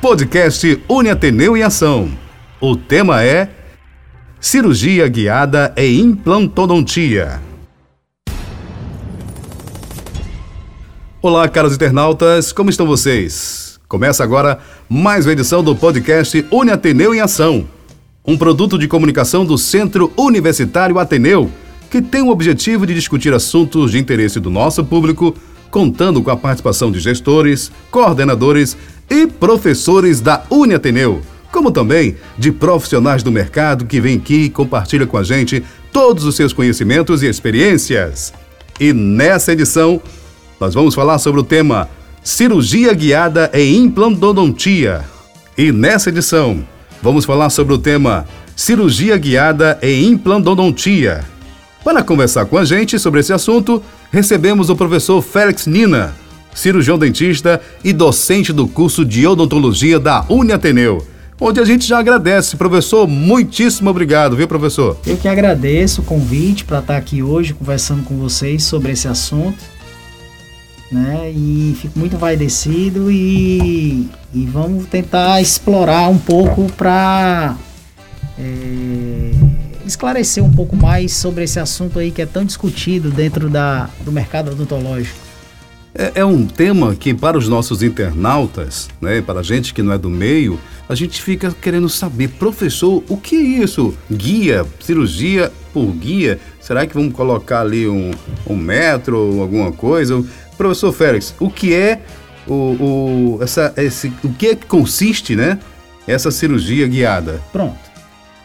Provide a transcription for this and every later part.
Podcast Uniateneu em Ação. O tema é Cirurgia Guiada e Implantodontia. Olá, caros internautas, como estão vocês? Começa agora mais uma edição do podcast Uniateneu em Ação, um produto de comunicação do Centro Universitário Ateneu, que tem o objetivo de discutir assuntos de interesse do nosso público, contando com a participação de gestores, coordenadores e professores da Uniateneu, como também de profissionais do mercado que vêm aqui e compartilham com a gente todos os seus conhecimentos e experiências. E nessa edição, nós vamos falar sobre o tema Cirurgia Guiada e Implantodontia. E nessa edição, vamos falar sobre o tema Cirurgia Guiada e Implantodontia. Para conversar com a gente sobre esse assunto, recebemos o professor Félix Nina, cirurgião dentista e docente do curso de odontologia da Uniateneu, onde a gente já agradece. Professor, muitíssimo obrigado, viu, professor? Eu que agradeço o convite para estar aqui hoje conversando com vocês sobre esse assunto. Né? E fico muito envaidecido e, e vamos tentar explorar um pouco para é, esclarecer um pouco mais sobre esse assunto aí que é tão discutido dentro da, do mercado odontológico. É, é, um tema que, para os nossos internautas, né, para a gente que não é do meio, a gente fica querendo saber, professor, o que é isso? Guia, cirurgia por guia? Será que vamos colocar ali um, um metro ou alguma coisa? Professor Félix, o que é o, o, essa, esse, o que é que consiste, né, essa cirurgia guiada? Pronto.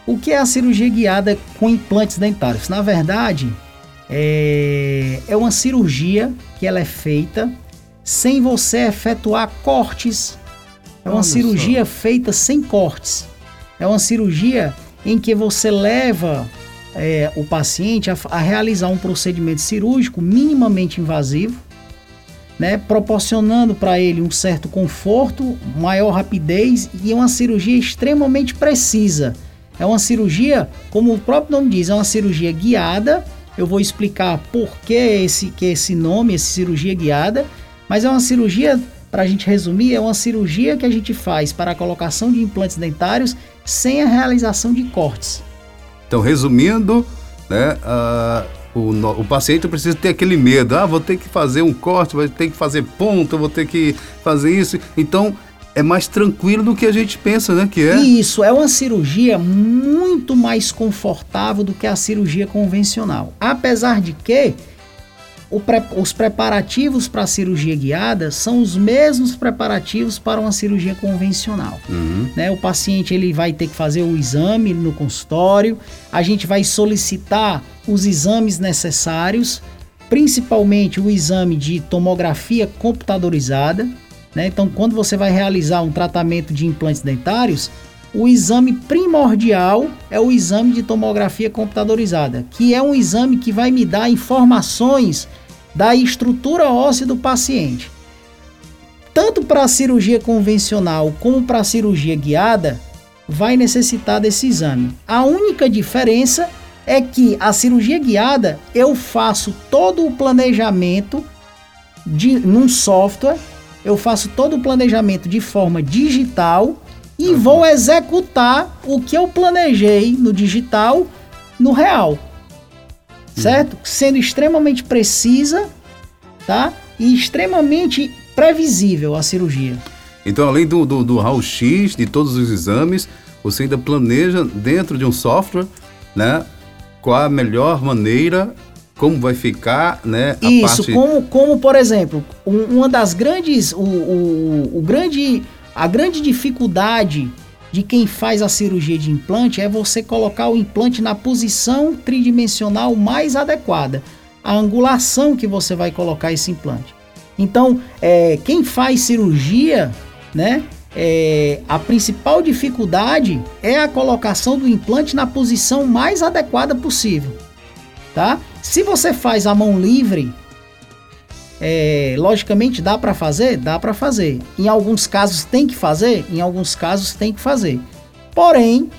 O que é a cirurgia guiada com implantes dentários? Na verdade, é, é uma cirurgia que ela é feita sem você efetuar cortes. É uma Olha cirurgia só. feita sem cortes. É uma cirurgia em que você leva é, o paciente a, a, realizar um procedimento cirúrgico minimamente invasivo, né, proporcionando para ele um certo conforto, maior rapidez e uma cirurgia extremamente precisa. É uma cirurgia, como o próprio nome diz, é uma cirurgia guiada eu vou explicar por que esse, que esse nome, essa cirurgia guiada, mas é uma cirurgia, para a gente resumir, é uma cirurgia que a gente faz para a colocação de implantes dentários sem a realização de cortes. Então, resumindo, né, uh, o, o paciente precisa ter aquele medo, ah, vou ter que fazer um corte, vou ter que fazer ponto, vou ter que fazer isso. Então, é mais tranquilo do que a gente pensa, né? Que é. Isso, é uma cirurgia muito mais confortável do que a cirurgia convencional. Apesar de que pre os preparativos para a cirurgia guiada são os mesmos preparativos para uma cirurgia convencional. Uhum. Né? O paciente ele vai ter que fazer o exame no consultório, a gente vai solicitar os exames necessários, principalmente o exame de tomografia computadorizada né? Então, quando você vai realizar um tratamento de implantes dentários, o exame primordial é o exame de tomografia computadorizada, que é um exame que vai me dar informações da estrutura óssea do paciente. Tanto para a cirurgia convencional como para a cirurgia guiada, vai necessitar desse exame. A única diferença é que a cirurgia guiada eu faço todo o planejamento de, num software eu faço todo o planejamento de forma digital e uhum. vou executar o que eu planejei no digital no real. Uhum. Certo? Uhum. Sendo extremamente precisa, tá? E extremamente previsível a cirurgia. Então, além do, do, do raio-x, de todos os exames, você ainda planeja dentro de um software, né? Qual a melhor maneira como vai ficar, né? Isso, parte... como, como por exemplo, um, uma das grandes, o, o, o, grande, a grande dificuldade de quem faz a cirurgia de implante é você colocar o implante na posição tridimensional mais adequada, a angulação que você vai colocar esse implante. Então, é, quem faz cirurgia, né? É, a principal dificuldade é a colocação do implante na posição mais adequada possível tá? Se você faz a mão livre, é, logicamente dá para fazer, dá para fazer. Em alguns casos tem que fazer, em alguns casos tem que fazer. Porém,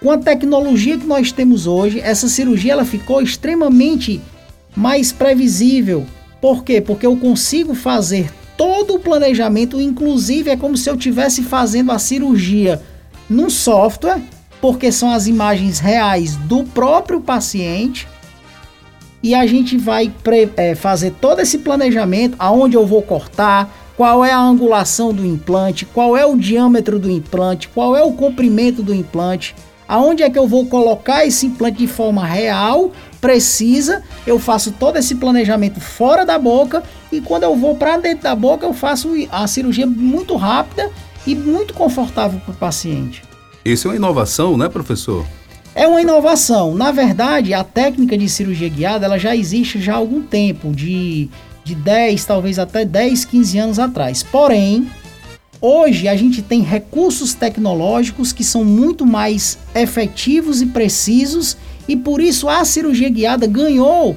com a tecnologia que nós temos hoje, essa cirurgia ela ficou extremamente mais previsível. Por quê? Porque eu consigo fazer todo o planejamento, inclusive é como se eu estivesse fazendo a cirurgia num software, porque são as imagens reais do próprio paciente. E a gente vai é, fazer todo esse planejamento, aonde eu vou cortar, qual é a angulação do implante, qual é o diâmetro do implante, qual é o comprimento do implante, aonde é que eu vou colocar esse implante de forma real, precisa. Eu faço todo esse planejamento fora da boca e quando eu vou para dentro da boca, eu faço a cirurgia muito rápida e muito confortável para o paciente. Isso é uma inovação, né, professor? É uma inovação. Na verdade, a técnica de cirurgia guiada ela já existe já há algum tempo, de, de 10, talvez até 10, 15 anos atrás. Porém, hoje a gente tem recursos tecnológicos que são muito mais efetivos e precisos e por isso a cirurgia guiada ganhou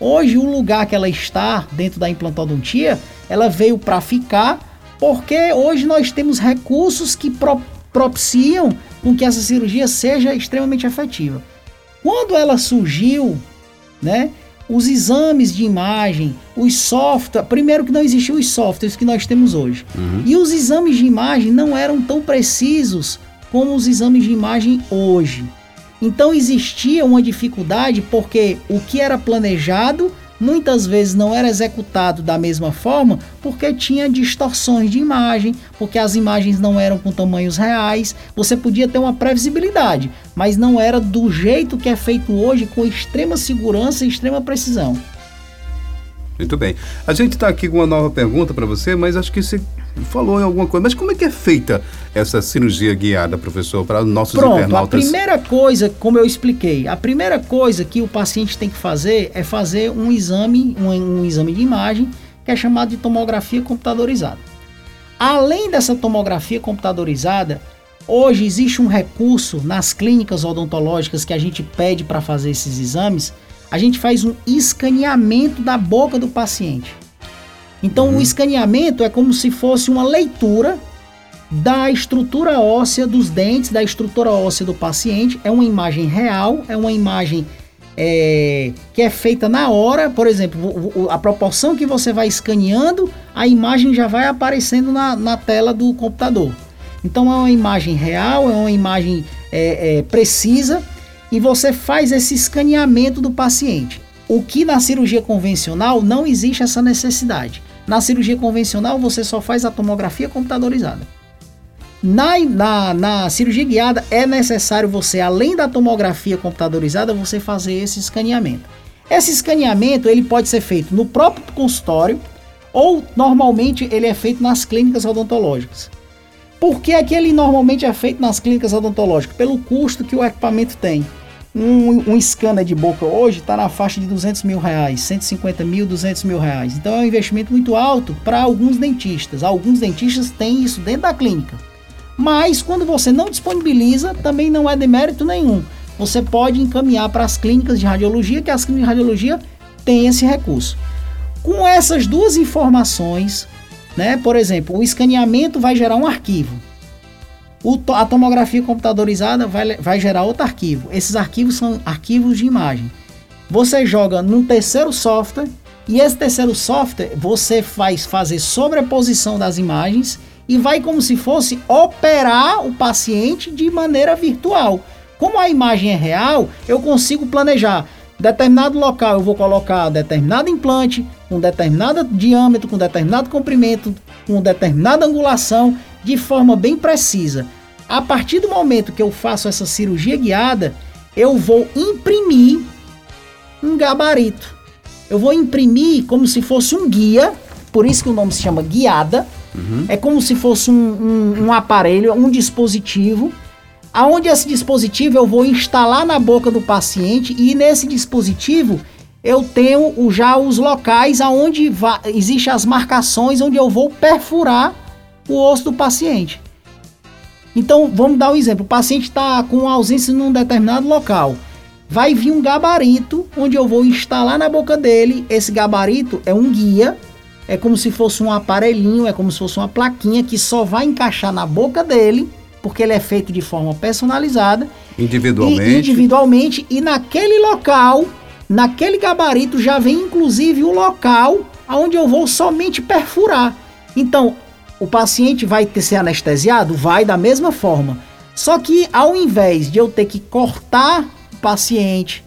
hoje o lugar que ela está dentro da implantodontia, ela veio para ficar porque hoje nós temos recursos que pro propiciam com que essa cirurgia seja extremamente efetiva. Quando ela surgiu, né, os exames de imagem, os softwares, primeiro que não existiam os softwares que nós temos hoje. Uhum. E os exames de imagem não eram tão precisos como os exames de imagem hoje. Então existia uma dificuldade porque o que era planejado muitas vezes não era executado da mesma forma porque tinha distorções de imagem, porque as imagens não eram com tamanhos reais. Você podia ter uma previsibilidade, mas não era do jeito que é feito hoje com extrema segurança e extrema precisão. Muito bem. A gente está aqui com uma nova pergunta para você, mas acho que você falou em alguma coisa. Mas como é que é feita essa cirurgia guiada, professor, para nossos Pronto, internautas? A primeira coisa, como eu expliquei, a primeira coisa que o paciente tem que fazer é fazer um exame, um, um exame de imagem, que é chamado de tomografia computadorizada. Além dessa tomografia computadorizada, hoje existe um recurso nas clínicas odontológicas que a gente pede para fazer esses exames a gente faz um escaneamento da boca do paciente. Então, uhum. o escaneamento é como se fosse uma leitura da estrutura óssea dos dentes, da estrutura óssea do paciente. É uma imagem real, é uma imagem é, que é feita na hora. Por exemplo, a proporção que você vai escaneando, a imagem já vai aparecendo na, na tela do computador. Então, é uma imagem real, é uma imagem é, é, precisa e você faz esse escaneamento do paciente. O que na cirurgia convencional não existe essa necessidade. Na cirurgia convencional você só faz a tomografia computadorizada. Na, na, na cirurgia guiada é necessário você, além da tomografia computadorizada, você fazer esse escaneamento. Esse escaneamento ele pode ser feito no próprio consultório ou normalmente ele é feito nas clínicas odontológicas. Por que aquele normalmente é feito nas clínicas odontológicas? Pelo custo que o equipamento tem. Um, um scanner de boca hoje está na faixa de 200 mil reais, 150 mil, 200 mil reais. Então é um investimento muito alto para alguns dentistas. Alguns dentistas têm isso dentro da clínica. Mas quando você não disponibiliza, também não é demérito nenhum. Você pode encaminhar para as clínicas de radiologia, que as clínicas de radiologia têm esse recurso. Com essas duas informações, né, por exemplo, o escaneamento vai gerar um arquivo. A tomografia computadorizada vai, vai gerar outro arquivo. Esses arquivos são arquivos de imagem. Você joga num terceiro software e esse terceiro software você faz fazer sobreposição das imagens e vai como se fosse operar o paciente de maneira virtual. Como a imagem é real, eu consigo planejar determinado local eu vou colocar determinado implante, com determinado diâmetro, com determinado comprimento, com determinada angulação de forma bem precisa. A partir do momento que eu faço essa cirurgia guiada, eu vou imprimir um gabarito. Eu vou imprimir como se fosse um guia, por isso que o nome se chama guiada. Uhum. É como se fosse um, um, um aparelho, um dispositivo, aonde esse dispositivo eu vou instalar na boca do paciente e nesse dispositivo eu tenho já os locais aonde existem as marcações onde eu vou perfurar o osso do paciente. Então, vamos dar um exemplo. O paciente está com ausência num determinado local. Vai vir um gabarito onde eu vou instalar na boca dele. Esse gabarito é um guia, é como se fosse um aparelhinho, é como se fosse uma plaquinha que só vai encaixar na boca dele, porque ele é feito de forma personalizada. Individualmente. E, individualmente. E naquele local, naquele gabarito, já vem inclusive o local onde eu vou somente perfurar. Então, o paciente vai ter ser anestesiado? Vai da mesma forma. Só que ao invés de eu ter que cortar o paciente,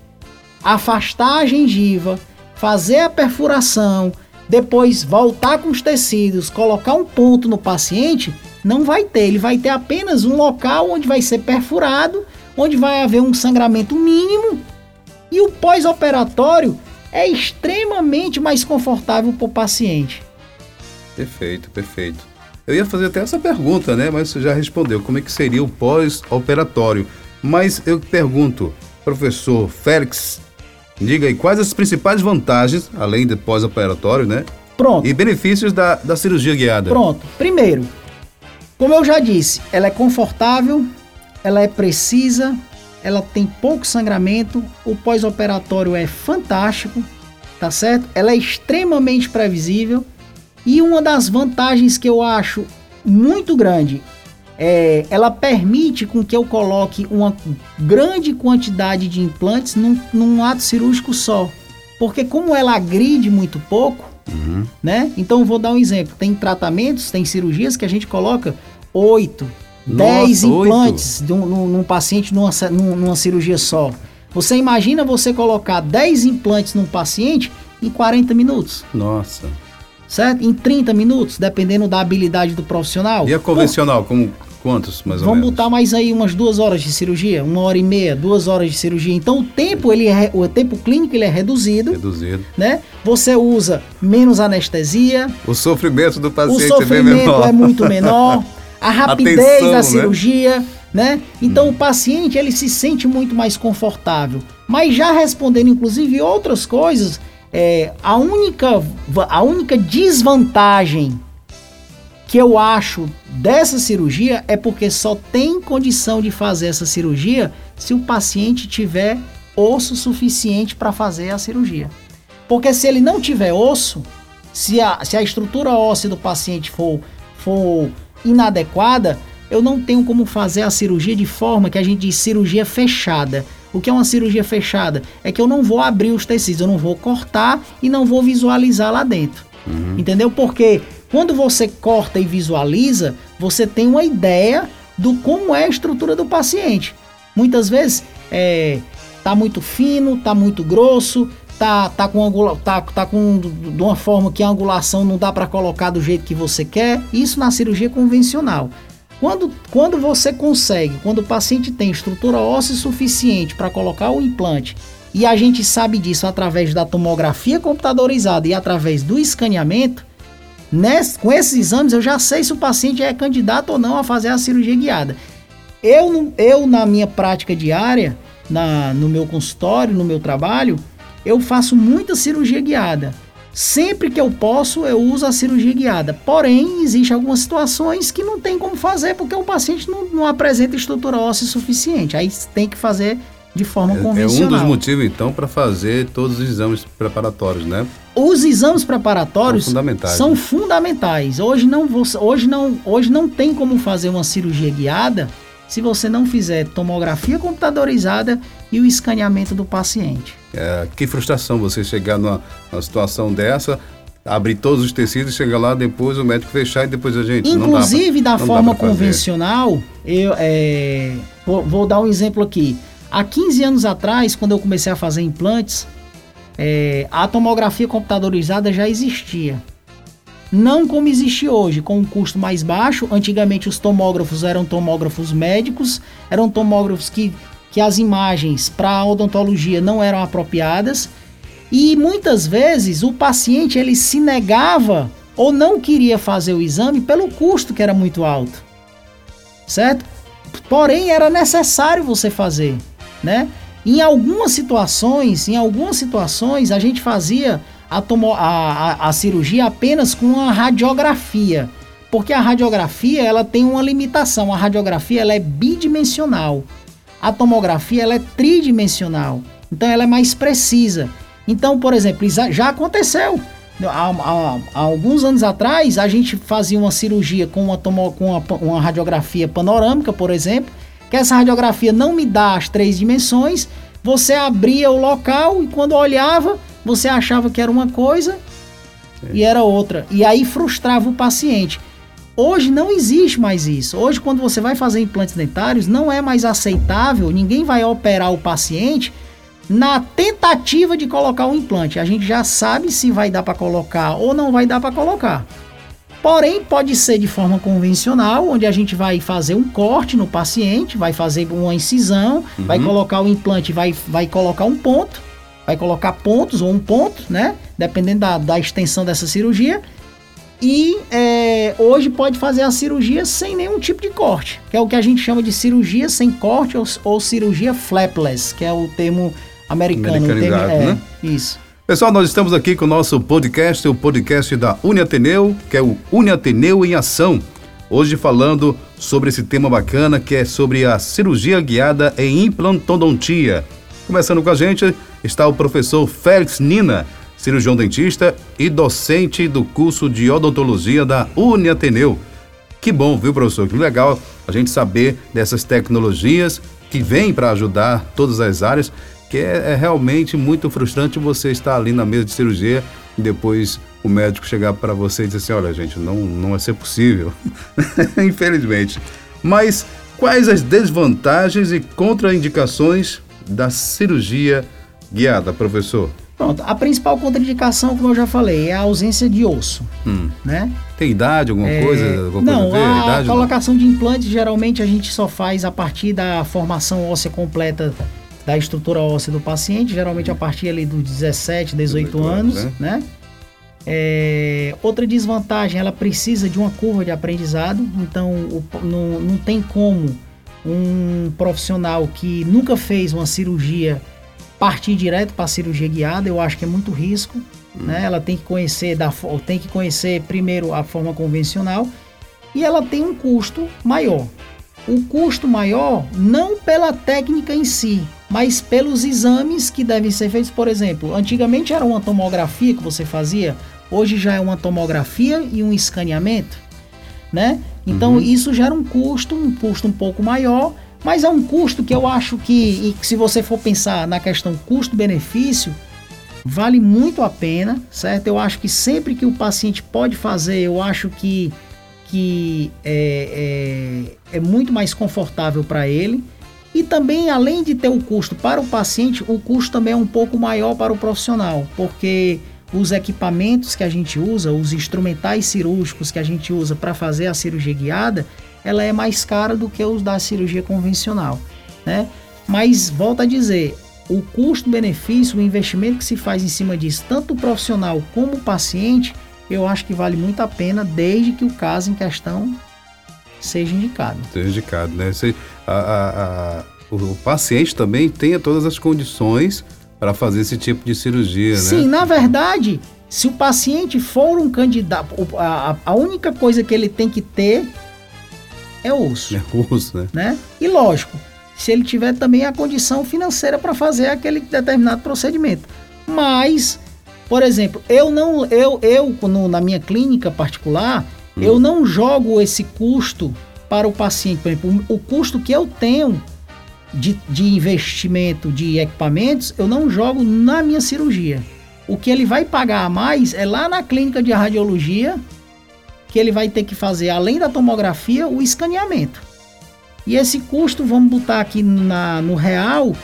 afastar a gengiva, fazer a perfuração, depois voltar com os tecidos, colocar um ponto no paciente, não vai ter. Ele vai ter apenas um local onde vai ser perfurado, onde vai haver um sangramento mínimo e o pós-operatório é extremamente mais confortável para o paciente. Perfeito, perfeito. Eu ia fazer até essa pergunta, né? Mas você já respondeu. Como é que seria o pós-operatório? Mas eu pergunto, professor Félix, diga aí quais as principais vantagens, além do pós-operatório, né? Pronto. E benefícios da, da cirurgia guiada. Pronto. Primeiro, como eu já disse, ela é confortável, ela é precisa, ela tem pouco sangramento, o pós-operatório é fantástico, tá certo? Ela é extremamente previsível e uma das vantagens que eu acho muito grande é ela permite com que eu coloque uma grande quantidade de implantes num, num ato cirúrgico só. Porque como ela agride muito pouco, uhum. né? Então vou dar um exemplo. Tem tratamentos, tem cirurgias que a gente coloca 8, 10 implantes num, num, paciente numa, numa cirurgia só. Você imagina você colocar 10 implantes num paciente em 40 minutos. Nossa. Certo? Em 30 minutos, dependendo da habilidade do profissional. E a convencional, Pô, como quantos mais ou vamos menos? Vamos botar mais aí umas duas horas de cirurgia, uma hora e meia, duas horas de cirurgia. Então o tempo ele é, o tempo clínico ele é reduzido. Reduzido. Né? Você usa menos anestesia. O sofrimento do paciente o sofrimento é, é muito menor. a rapidez Atenção, da né? cirurgia, né? né? Então hum. o paciente ele se sente muito mais confortável. Mas já respondendo inclusive outras coisas, é, a única a única desvantagem que eu acho dessa cirurgia é porque só tem condição de fazer essa cirurgia se o paciente tiver osso suficiente para fazer a cirurgia. Porque se ele não tiver osso, se a, se a estrutura óssea do paciente for, for inadequada, eu não tenho como fazer a cirurgia de forma que a gente diz cirurgia fechada. O que é uma cirurgia fechada? É que eu não vou abrir os tecidos, eu não vou cortar e não vou visualizar lá dentro. Uhum. Entendeu? Porque quando você corta e visualiza, você tem uma ideia do como é a estrutura do paciente. Muitas vezes é, tá muito fino, tá muito grosso, tá, tá com angula, tá, tá com de uma forma que a angulação não dá para colocar do jeito que você quer. Isso na cirurgia convencional. Quando, quando você consegue, quando o paciente tem estrutura óssea suficiente para colocar o implante, e a gente sabe disso através da tomografia computadorizada e através do escaneamento, nesse, com esses exames eu já sei se o paciente é candidato ou não a fazer a cirurgia guiada. Eu, eu na minha prática diária, na, no meu consultório, no meu trabalho, eu faço muita cirurgia guiada. Sempre que eu posso, eu uso a cirurgia guiada. Porém, existem algumas situações que não tem como fazer porque o paciente não, não apresenta estrutura óssea suficiente. Aí tem que fazer de forma é, convencional. É um dos motivos, então, para fazer todos os exames preparatórios, né? Os exames preparatórios são fundamentais. São né? fundamentais. Hoje, não, hoje, não, hoje não tem como fazer uma cirurgia guiada se você não fizer tomografia computadorizada e o escaneamento do paciente. É, que frustração você chegar numa, numa situação dessa, abrir todos os tecidos, chegar lá depois o médico fechar e depois a gente. Inclusive pra, da forma convencional, eu é, vou, vou, dar um exemplo aqui. Há 15 anos atrás, quando eu comecei a fazer implantes, é, a tomografia computadorizada já existia. Não como existe hoje, com um custo mais baixo. Antigamente os tomógrafos eram tomógrafos médicos, eram tomógrafos que, que as imagens para odontologia não eram apropriadas. E muitas vezes o paciente ele se negava ou não queria fazer o exame pelo custo que era muito alto. Certo? Porém era necessário você fazer, né? Em algumas situações, em algumas situações a gente fazia a, tomo, a, a, a cirurgia apenas com a radiografia. Porque a radiografia ela tem uma limitação. A radiografia ela é bidimensional. A tomografia ela é tridimensional. Então ela é mais precisa. Então, por exemplo, já aconteceu. Há, há, há, alguns anos atrás, a gente fazia uma cirurgia com uma, tomo, com uma, uma radiografia panorâmica, por exemplo, que essa radiografia não me dá as três dimensões. Você abria o local e quando olhava, você achava que era uma coisa é. e era outra. E aí frustrava o paciente. Hoje não existe mais isso. Hoje, quando você vai fazer implantes dentários, não é mais aceitável, ninguém vai operar o paciente na tentativa de colocar o um implante. A gente já sabe se vai dar para colocar ou não vai dar para colocar. Porém, pode ser de forma convencional, onde a gente vai fazer um corte no paciente, vai fazer uma incisão, uhum. vai colocar o implante, vai, vai colocar um ponto, vai colocar pontos ou um ponto, né? Dependendo da, da extensão dessa cirurgia e é, hoje pode fazer a cirurgia sem nenhum tipo de corte, que é o que a gente chama de cirurgia sem corte ou, ou cirurgia flapless, que é o termo americano. O termo, é, né? Isso. Pessoal, nós estamos aqui com o nosso podcast, o podcast da Uniateneu, que é o Uniateneu em Ação. Hoje falando sobre esse tema bacana que é sobre a cirurgia guiada em implantodontia. Começando com a gente está o professor Félix Nina, cirurgião dentista e docente do curso de odontologia da Uniateneu. Que bom, viu, professor? Que legal a gente saber dessas tecnologias que vêm para ajudar todas as áreas, que é, é, realmente muito frustrante você estar ali na mesa de cirurgia e depois o médico chegar para você e dizer assim, olha gente, não, não vai ser possível, infelizmente. Mas quais as desvantagens e contraindicações da cirurgia guiada, professor? Pronto, a principal contraindicação, como eu já falei, é a ausência de osso, hum. né? Tem idade, alguma é... coisa? Alguma não, coisa a, a idade, colocação não? de implantes geralmente a gente só faz a partir da formação óssea completa da estrutura óssea do paciente, geralmente a partir ali dos 17, 18, 18 anos, anos, né? né? É, outra desvantagem, ela precisa de uma curva de aprendizado, então o, não, não tem como um profissional que nunca fez uma cirurgia partir direto para a cirurgia guiada, eu acho que é muito risco. Hum. Né? Ela tem que conhecer da, tem que conhecer primeiro a forma convencional e ela tem um custo maior. O custo maior não pela técnica em si, mas pelos exames que devem ser feitos. Por exemplo, antigamente era uma tomografia que você fazia, hoje já é uma tomografia e um escaneamento, né? Então uhum. isso gera um custo, um custo um pouco maior mas é um custo que eu acho que, se você for pensar na questão custo-benefício, vale muito a pena, certo? Eu acho que sempre que o paciente pode fazer, eu acho que, que é, é, é muito mais confortável para ele. E também, além de ter o custo para o paciente, o custo também é um pouco maior para o profissional, porque os equipamentos que a gente usa, os instrumentais cirúrgicos que a gente usa para fazer a cirurgia guiada, ela é mais cara do que os da cirurgia convencional, né? Mas volta a dizer, o custo-benefício, o investimento que se faz em cima disso, tanto o profissional como o paciente, eu acho que vale muito a pena desde que o caso em questão seja indicado. Seja indicado, né? Se, a, a, a, o, o, paciente também tenha todas as condições para fazer esse tipo de cirurgia, né? Sim, na verdade, se o paciente for um candidato, a, a única coisa que ele tem que ter é osso. É osso, né? né? E lógico, se ele tiver também a condição financeira para fazer aquele determinado procedimento. Mas, por exemplo, eu não, eu, eu no, na minha clínica particular, hum. eu não jogo esse custo para o paciente. Por exemplo, o custo que eu tenho de, de investimento de equipamentos, eu não jogo na minha cirurgia. O que ele vai pagar a mais é lá na clínica de radiologia que ele vai ter que fazer, além da tomografia, o escaneamento. E esse custo, vamos botar aqui na, no real,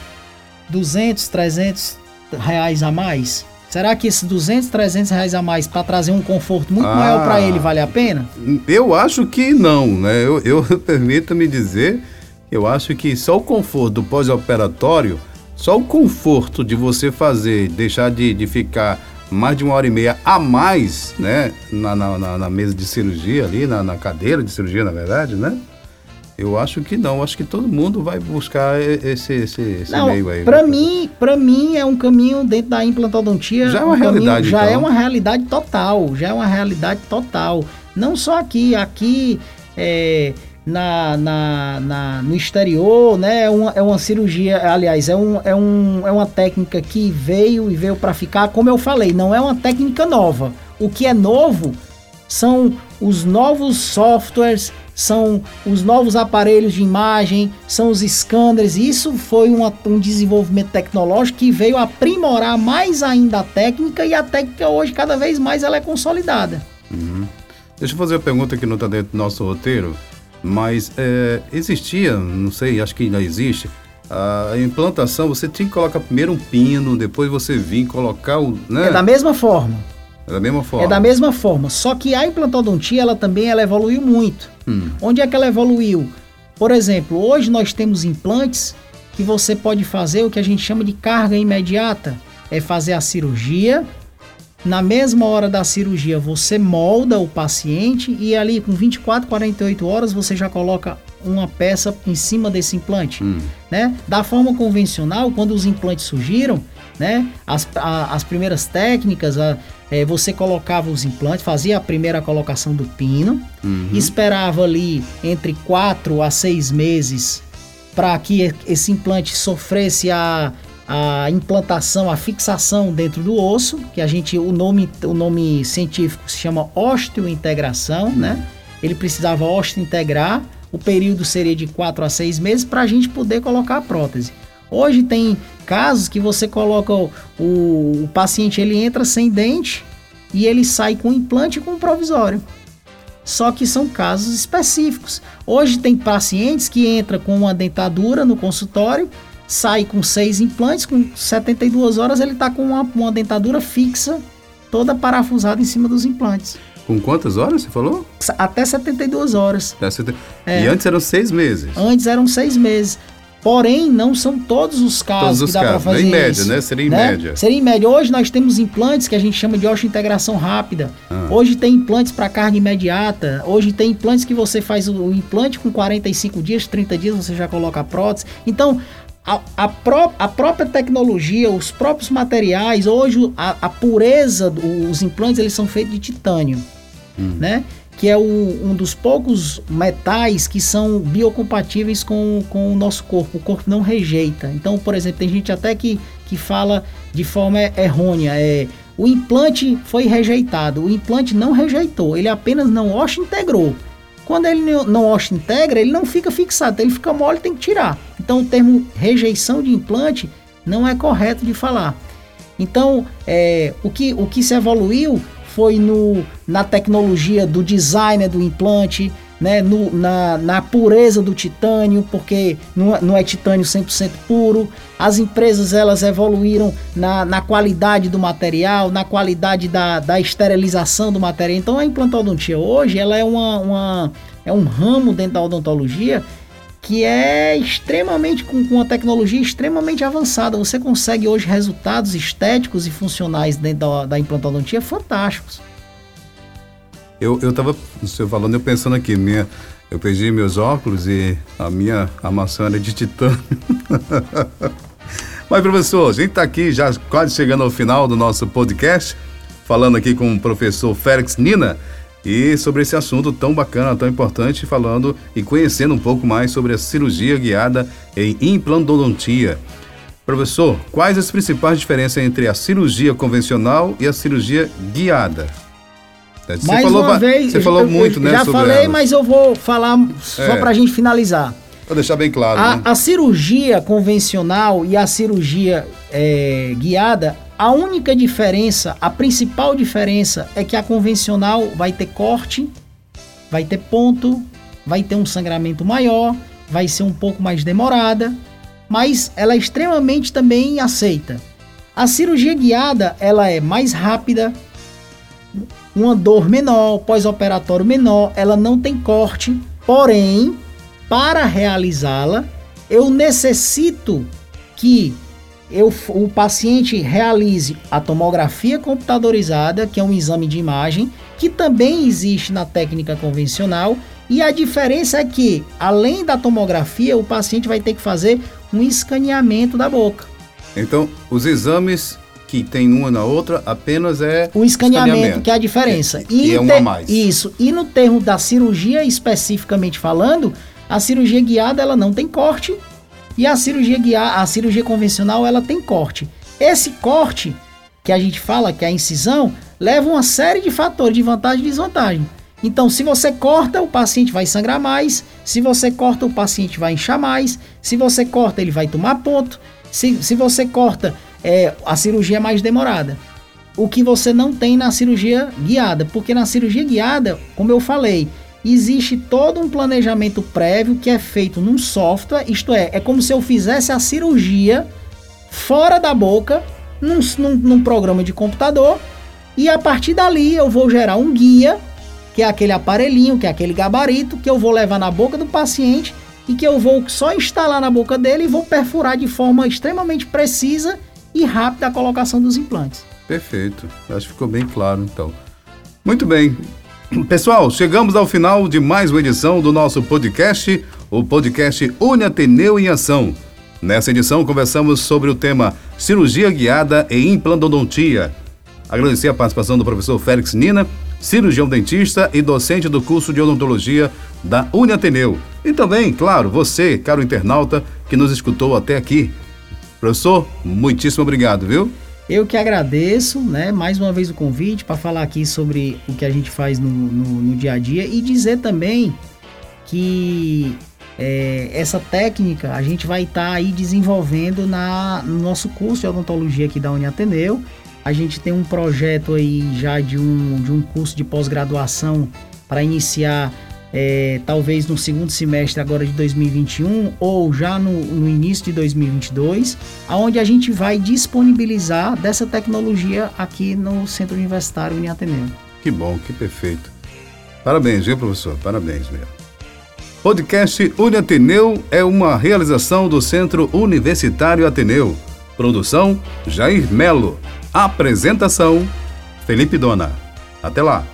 200, 300 reais a mais. Será que esses 200, 300 reais a mais para trazer um conforto muito ah, maior para ele vale a pena? Eu acho que não, né? Eu, eu permita-me dizer, eu acho que só o conforto do pós-operatório, só o conforto de você fazer, deixar de, de ficar mais de uma hora e meia a mais, né, na, na, na mesa de cirurgia ali, na, na, cadeira de cirurgia, na verdade, né? Eu acho que não, acho que todo mundo vai buscar esse, esse, esse não, meio aí. Para mim, para mim é um caminho dentro da implantodontia. Já é uma um realidade. Caminho, já é então. é uma realidade total, já é uma realidade total. Não só aqui, aqui é, na, na, na, no exterior, né? É uma, é uma cirurgia, aliás, é, um, é, um, é uma técnica que veio e veio para ficar, como eu falei, não é uma técnica nova. O que é novo são os novos softwares, são os novos aparelhos de imagem, são os scanners. Isso foi uma, um desenvolvimento tecnológico que veio aprimorar mais ainda a técnica e a técnica hoje cada vez mais ela é consolidada. Uhum. Deixa eu fazer uma pergunta que não está dentro do nosso roteiro, mas é, existia, não sei, acho que ainda existe, a implantação, você tinha que colocar primeiro um pino, depois você vir colocar o. Né? É da mesma forma. É da mesma forma. É da mesma forma. Só que a implantodontia, ela também ela evoluiu muito. Hum. Onde é que ela evoluiu? Por exemplo, hoje nós temos implantes que você pode fazer o que a gente chama de carga imediata. É fazer a cirurgia. Na mesma hora da cirurgia, você molda o paciente e ali com 24, 48 horas você já coloca uma peça em cima desse implante, hum. né? Da forma convencional, quando os implantes surgiram, né? As, a, as primeiras técnicas, a, é, você colocava os implantes, fazia a primeira colocação do pino, uhum. esperava ali entre 4 a 6 meses para que esse implante sofresse a, a implantação, a fixação dentro do osso, que a gente, o nome, o nome científico se chama osteointegração, uhum. né? Ele precisava osteointegrar o período seria de 4 a 6 meses para a gente poder colocar a prótese. Hoje tem casos que você coloca o, o, paciente, ele entra sem dente e ele sai com implante e com provisório. Só que são casos específicos. Hoje tem pacientes que entram com uma dentadura no consultório, sai com seis implantes, com 72 horas ele está com uma, uma dentadura fixa, toda parafusada em cima dos implantes. Com quantas horas você falou? Até 72 horas. Até set... é. E antes eram seis meses? Antes eram seis meses. Porém, não são todos os casos todos os que dá para fazer em média, isso, né? Seria em né? média. Seria em média. Hoje nós temos implantes que a gente chama de integração rápida. Ah. Hoje tem implantes para carga imediata. Hoje tem implantes que você faz o implante com 45 dias, 30 dias você já coloca a prótese. Então, a, a, pró a, própria tecnologia, os próprios materiais, hoje a, a pureza, os implantes eles são feitos de titânio, hum. né? Que é o, um dos poucos metais que são biocompatíveis com, com o nosso corpo. O corpo não rejeita. Então, por exemplo, tem gente até que, que fala de forma errônea. É, o implante foi rejeitado. O implante não rejeitou, ele apenas não integrou. Quando ele não integra, ele não fica fixado, ele fica mole, tem que tirar. Então o termo rejeição de implante não é correto de falar. Então é, o, que, o que se evoluiu foi no, na tecnologia do design do implante, né, no, na, na, pureza do titânio, porque não, não é titânio 100% puro. As empresas elas evoluíram na, na qualidade do material, na qualidade da, da esterilização do material. Então a implantodontia hoje ela é, uma, uma, é um ramo dentro da odontologia que é extremamente com, com uma tecnologia extremamente avançada. Você consegue hoje resultados estéticos e funcionais dentro da, da implantodontia fantásticos. Eu, eu tava, você falando, eu pensando aqui, minha, eu perdi meus óculos e a minha armação era de titânio. Mas, professor, a gente está aqui já quase chegando ao final do nosso podcast, falando aqui com o professor Félix Nina e sobre esse assunto tão bacana, tão importante, falando e conhecendo um pouco mais sobre a cirurgia guiada em implantodontia. Professor, quais as principais diferenças entre a cirurgia convencional e a cirurgia guiada? Você Mais falou, uma vez, você falou eu, muito, eu, né? Já falei, elas. mas eu vou falar só é. para a gente finalizar. Para deixar bem claro. A, né? a, cirurgia convencional e a cirurgia é, guiada, a única diferença, a principal diferença é que a convencional vai ter corte, vai ter ponto, vai ter um sangramento maior, vai ser um pouco mais demorada, mas ela é extremamente também aceita. A cirurgia guiada, ela é mais rápida, uma dor menor, pós-operatório menor, ela não tem corte, porém, para realizá-la, eu necessito que eu, o paciente realize a tomografia computadorizada, que é um exame de imagem, que também existe na técnica convencional, e a diferença é que, além da tomografia, o paciente vai ter que fazer um escaneamento da boca. Então, os exames que tem uma na outra apenas é o escaneamento, escaneamento. que é a diferença. É, e, e é uma a mais. Isso. E no termo da cirurgia especificamente falando, a cirurgia guiada ela não tem corte e a cirurgia guiada, a cirurgia convencional ela tem corte. Esse corte que a gente fala que é a incisão leva uma série de fatores de vantagem e desvantagem. Então, se você corta, o paciente vai sangrar mais. Se você corta, o paciente vai inchar mais. Se você corta, ele vai tomar ponto. Se, se você corta, é, a cirurgia é mais demorada. O que você não tem na cirurgia guiada. Porque na cirurgia guiada, como eu falei, existe todo um planejamento prévio que é feito num software. Isto é, é como se eu fizesse a cirurgia fora da boca, num, num, num programa de computador. E a partir dali eu vou gerar um guia que é aquele aparelhinho, que é aquele gabarito que eu vou levar na boca do paciente e que eu vou só instalar na boca dele e vou perfurar de forma extremamente precisa e rápida a colocação dos implantes. Perfeito. Acho que ficou bem claro então. Muito bem. Pessoal, chegamos ao final de mais uma edição do nosso podcast, o podcast Une Ateneu em Ação. Nessa edição conversamos sobre o tema cirurgia guiada e implantodontia. Agradecer a participação do professor Félix Nina, cirurgião dentista e docente do curso de odontologia da Uniateneu. E também, claro, você, caro internauta, que nos escutou até aqui. Professor, muitíssimo obrigado, viu? Eu que agradeço, né, mais uma vez o convite para falar aqui sobre o que a gente faz no, no, no dia a dia e dizer também que é, essa técnica a gente vai estar tá aí desenvolvendo na, no nosso curso de odontologia aqui da Uniateneu a gente tem um projeto aí já de um, de um curso de pós-graduação para iniciar é, talvez no segundo semestre agora de 2021 ou já no, no, início de 2022, aonde a gente vai disponibilizar dessa tecnologia aqui no Centro Universitário Uniateneu. Que bom, que perfeito. Parabéns, viu, professor? Parabéns mesmo. Podcast Uniateneu é uma realização do Centro Universitário Ateneu. Produção Jair Melo. Apresentação: Felipe Dona. Até lá!